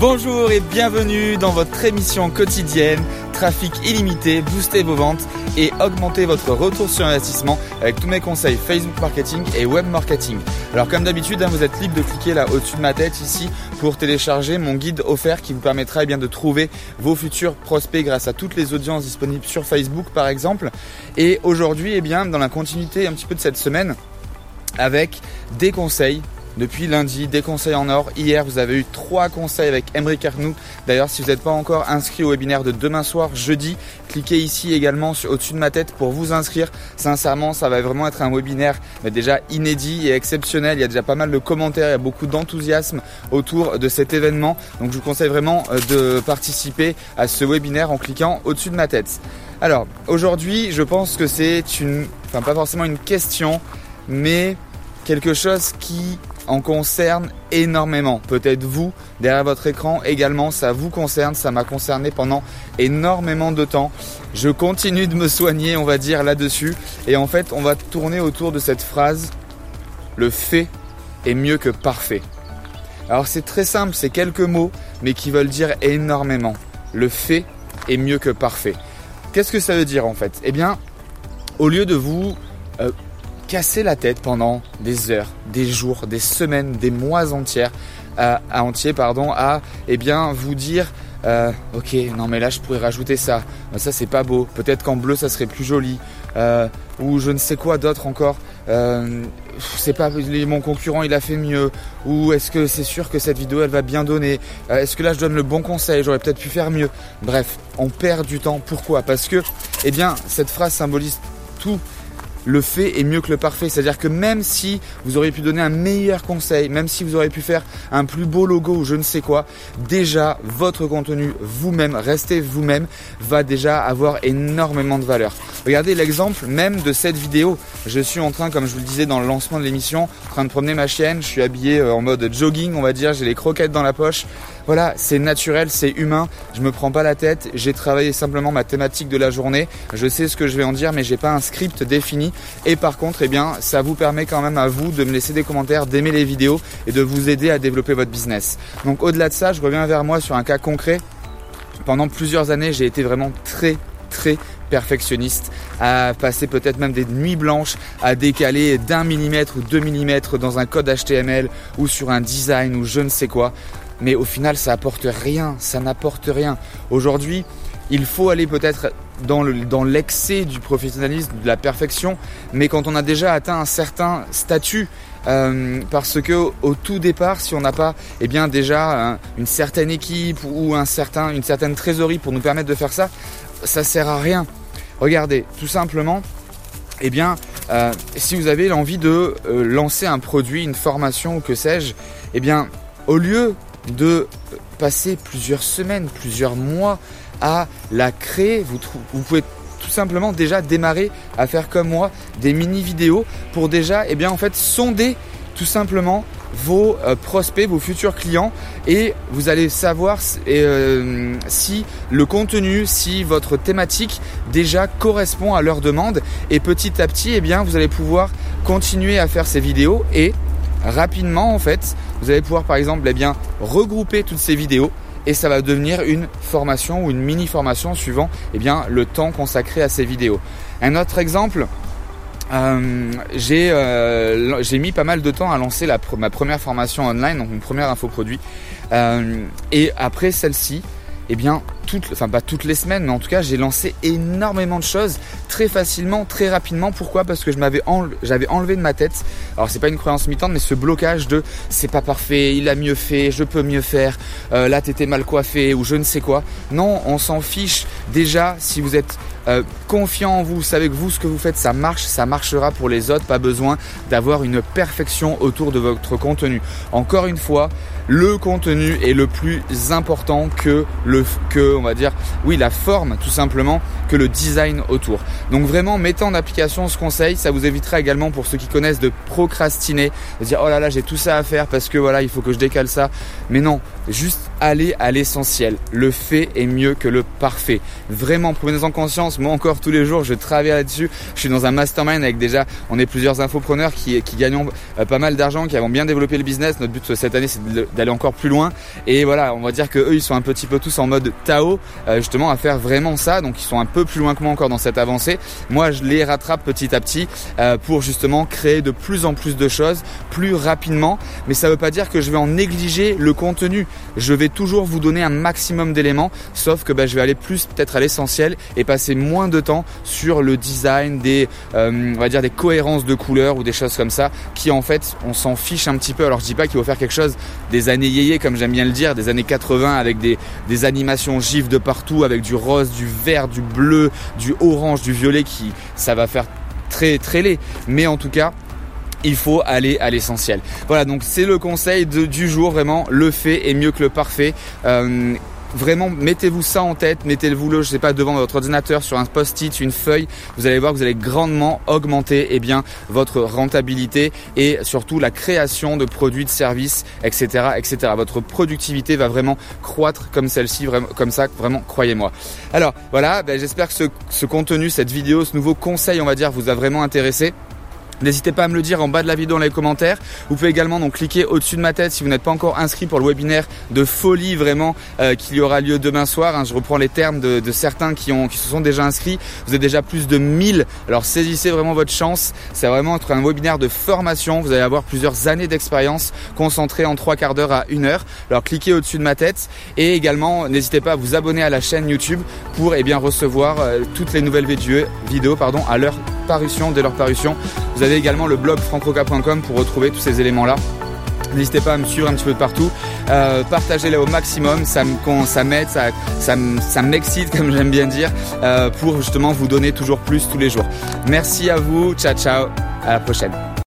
Bonjour et bienvenue dans votre émission quotidienne Trafic illimité, boostez vos ventes et augmentez votre retour sur investissement avec tous mes conseils Facebook marketing et web marketing. Alors comme d'habitude, hein, vous êtes libre de cliquer là au-dessus de ma tête ici pour télécharger mon guide offert qui vous permettra eh bien, de trouver vos futurs prospects grâce à toutes les audiences disponibles sur Facebook par exemple. Et aujourd'hui, eh bien, dans la continuité un petit peu de cette semaine, avec des conseils depuis lundi, des conseils en or. Hier, vous avez eu trois conseils avec Emery Arnoux. D'ailleurs, si vous n'êtes pas encore inscrit au webinaire de demain soir, jeudi, cliquez ici également au-dessus de ma tête pour vous inscrire. Sincèrement, ça va vraiment être un webinaire mais déjà inédit et exceptionnel. Il y a déjà pas mal de commentaires, il y a beaucoup d'enthousiasme autour de cet événement. Donc, je vous conseille vraiment euh, de participer à ce webinaire en cliquant au-dessus de ma tête. Alors, aujourd'hui, je pense que c'est une, enfin pas forcément une question, mais quelque chose qui en concerne énormément. Peut-être vous, derrière votre écran également, ça vous concerne, ça m'a concerné pendant énormément de temps. Je continue de me soigner, on va dire, là-dessus. Et en fait, on va tourner autour de cette phrase, le fait est mieux que parfait. Alors c'est très simple, c'est quelques mots, mais qui veulent dire énormément. Le fait est mieux que parfait. Qu'est-ce que ça veut dire en fait? Eh bien, au lieu de vous euh, casser la tête pendant des heures, des jours, des semaines, des mois entières, à, entier, pardon, à eh bien vous dire euh, ok non mais là je pourrais rajouter ça, ça c'est pas beau, peut-être qu'en bleu ça serait plus joli, euh, ou je ne sais quoi d'autre encore. Euh, c'est pas mon concurrent il a fait mieux. Ou est-ce que c'est sûr que cette vidéo elle va bien donner? Est-ce que là je donne le bon conseil? J'aurais peut-être pu faire mieux. Bref on perd du temps. Pourquoi? Parce que eh bien cette phrase symbolise tout le fait est mieux que le parfait. C'est-à-dire que même si vous auriez pu donner un meilleur conseil, même si vous auriez pu faire un plus beau logo ou je ne sais quoi, déjà votre contenu vous-même, restez vous-même, va déjà avoir énormément de valeur. Regardez l'exemple même de cette vidéo. Je suis en train, comme je vous le disais dans le lancement de l'émission, en train de promener ma chienne. Je suis habillé euh, en mode jogging, on va dire. J'ai les croquettes dans la poche. Voilà, c'est naturel, c'est humain. Je me prends pas la tête. J'ai travaillé simplement ma thématique de la journée. Je sais ce que je vais en dire, mais j'ai pas un script défini. Et par contre, eh bien, ça vous permet quand même à vous de me laisser des commentaires, d'aimer les vidéos et de vous aider à développer votre business. Donc au-delà de ça, je reviens vers moi sur un cas concret. Pendant plusieurs années, j'ai été vraiment très très perfectionniste, à passer peut-être même des nuits blanches, à décaler d'un millimètre ou deux millimètres dans un code HTML ou sur un design ou je ne sais quoi mais au final ça apporte rien, ça n'apporte rien. Aujourd'hui, il faut aller peut-être dans, l'excès du professionnalisme, de la perfection, mais quand on a déjà atteint un certain statut, euh, parce que au tout départ, si on n'a pas eh bien déjà une certaine équipe ou un certain, une certaine trésorerie pour nous permettre de faire ça, ça sert à rien. Regardez, tout simplement, eh bien, euh, si vous avez l'envie de euh, lancer un produit, une formation que sais-je, eh bien, au lieu de passer plusieurs semaines, plusieurs mois à la créer. Vous, pouvez tout simplement déjà démarrer à faire comme moi des mini vidéos pour déjà eh bien en fait sonder tout simplement vos euh, prospects, vos futurs clients et vous allez savoir euh, si le contenu, si votre thématique déjà correspond à leurs demandes et petit à petit eh bien vous allez pouvoir continuer à faire ces vidéos et rapidement en fait vous allez pouvoir par exemple eh bien, regrouper toutes ces vidéos et ça va devenir une formation ou une mini formation suivant eh bien, le temps consacré à ces vidéos. Un autre exemple, euh, euh, j'ai mis pas mal de temps à lancer la, ma première formation online, donc mon premier infoproduit. Euh, et après celle-ci, eh bien, enfin pas toutes les semaines, mais en tout cas, j'ai lancé énormément de choses très facilement, très rapidement. Pourquoi? Parce que je m'avais j'avais enlevé de ma tête. Alors c'est pas une croyance mitante, mais ce blocage de c'est pas parfait, il a mieux fait, je peux mieux faire. Euh, là, t'étais mal coiffé ou je ne sais quoi. Non, on s'en fiche. Déjà, si vous êtes euh, confiant en vous, vous savez que vous, ce que vous faites, ça marche, ça marchera pour les autres. Pas besoin d'avoir une perfection autour de votre contenu. Encore une fois, le contenu est le plus important que le que on va dire oui la forme tout simplement que le design autour. Donc vraiment mettez en application ce conseil, ça vous évitera également pour ceux qui connaissent de procrastiner, de dire oh là là j'ai tout ça à faire parce que voilà il faut que je décale ça. Mais non, juste aller à l'essentiel. Le fait est mieux que le parfait. Vraiment, prenez-en conscience. Moi encore tous les jours, je travaille là-dessus. Je suis dans un mastermind avec déjà, on est plusieurs infopreneurs qui, qui gagnons euh, pas mal d'argent, qui avons bien développé le business. Notre but cette année, c'est d'aller encore plus loin. Et voilà, on va dire que eux, ils sont un petit peu tous en mode Tao, euh, justement, à faire vraiment ça. Donc, ils sont un peu plus loin que moi encore dans cette avancée. Moi, je les rattrape petit à petit euh, pour justement créer de plus en plus de choses plus rapidement. Mais ça veut pas dire que je vais en négliger le contenu. Je vais toujours vous donner un maximum d'éléments, sauf que bah, je vais aller plus peut-être à l'essentiel et passer moins de temps sur le design des, euh, des cohérences de couleurs ou des choses comme ça, qui en fait on s'en fiche un petit peu. Alors je dis pas qu'il faut faire quelque chose des années yéyé comme j'aime bien le dire, des années 80 avec des, des animations gifs de partout, avec du rose, du vert, du bleu, du orange, du violet, qui ça va faire très très laid. Mais en tout cas, il faut aller à l'essentiel. Voilà, donc c'est le conseil du jour, vraiment, le fait est mieux que le parfait. Euh, vraiment mettez-vous ça en tête, mettez-vous le, je sais pas, devant votre ordinateur sur un post-it, une feuille. Vous allez voir que vous allez grandement augmenter eh bien votre rentabilité et surtout la création de produits, de services, etc., etc. Votre productivité va vraiment croître comme celle-ci, comme ça, vraiment croyez-moi. Alors voilà, ben, j'espère que ce, ce contenu, cette vidéo, ce nouveau conseil, on va dire, vous a vraiment intéressé. N'hésitez pas à me le dire en bas de la vidéo dans les commentaires. Vous pouvez également donc cliquer au-dessus de ma tête si vous n'êtes pas encore inscrit pour le webinaire de folie vraiment euh, qui y aura lieu demain soir. Hein. Je reprends les termes de, certains qui, ont, qui se sont déjà inscrits. Vous êtes déjà plus de 1000. Alors saisissez vraiment votre chance. C'est vraiment être un webinaire de formation. Vous allez avoir plusieurs années d'expérience concentrées en trois quarts d'heure à une heure. Alors cliquez au-dessus de ma tête et également n'hésitez pas à vous abonner à la chaîne YouTube pour eh bien recevoir euh, toutes les nouvelles vidéos, pardon, à leur parution, dès leur parution. Vous avez également le blog francoca.com pour retrouver tous ces éléments-là. N'hésitez pas à me suivre un petit peu de partout. Euh, Partagez-les au maximum, ça me ça m'aide, ça, ça, m'excite comme j'aime bien dire, euh, pour justement vous donner toujours plus tous les jours. Merci à vous, ciao ciao, à la prochaine.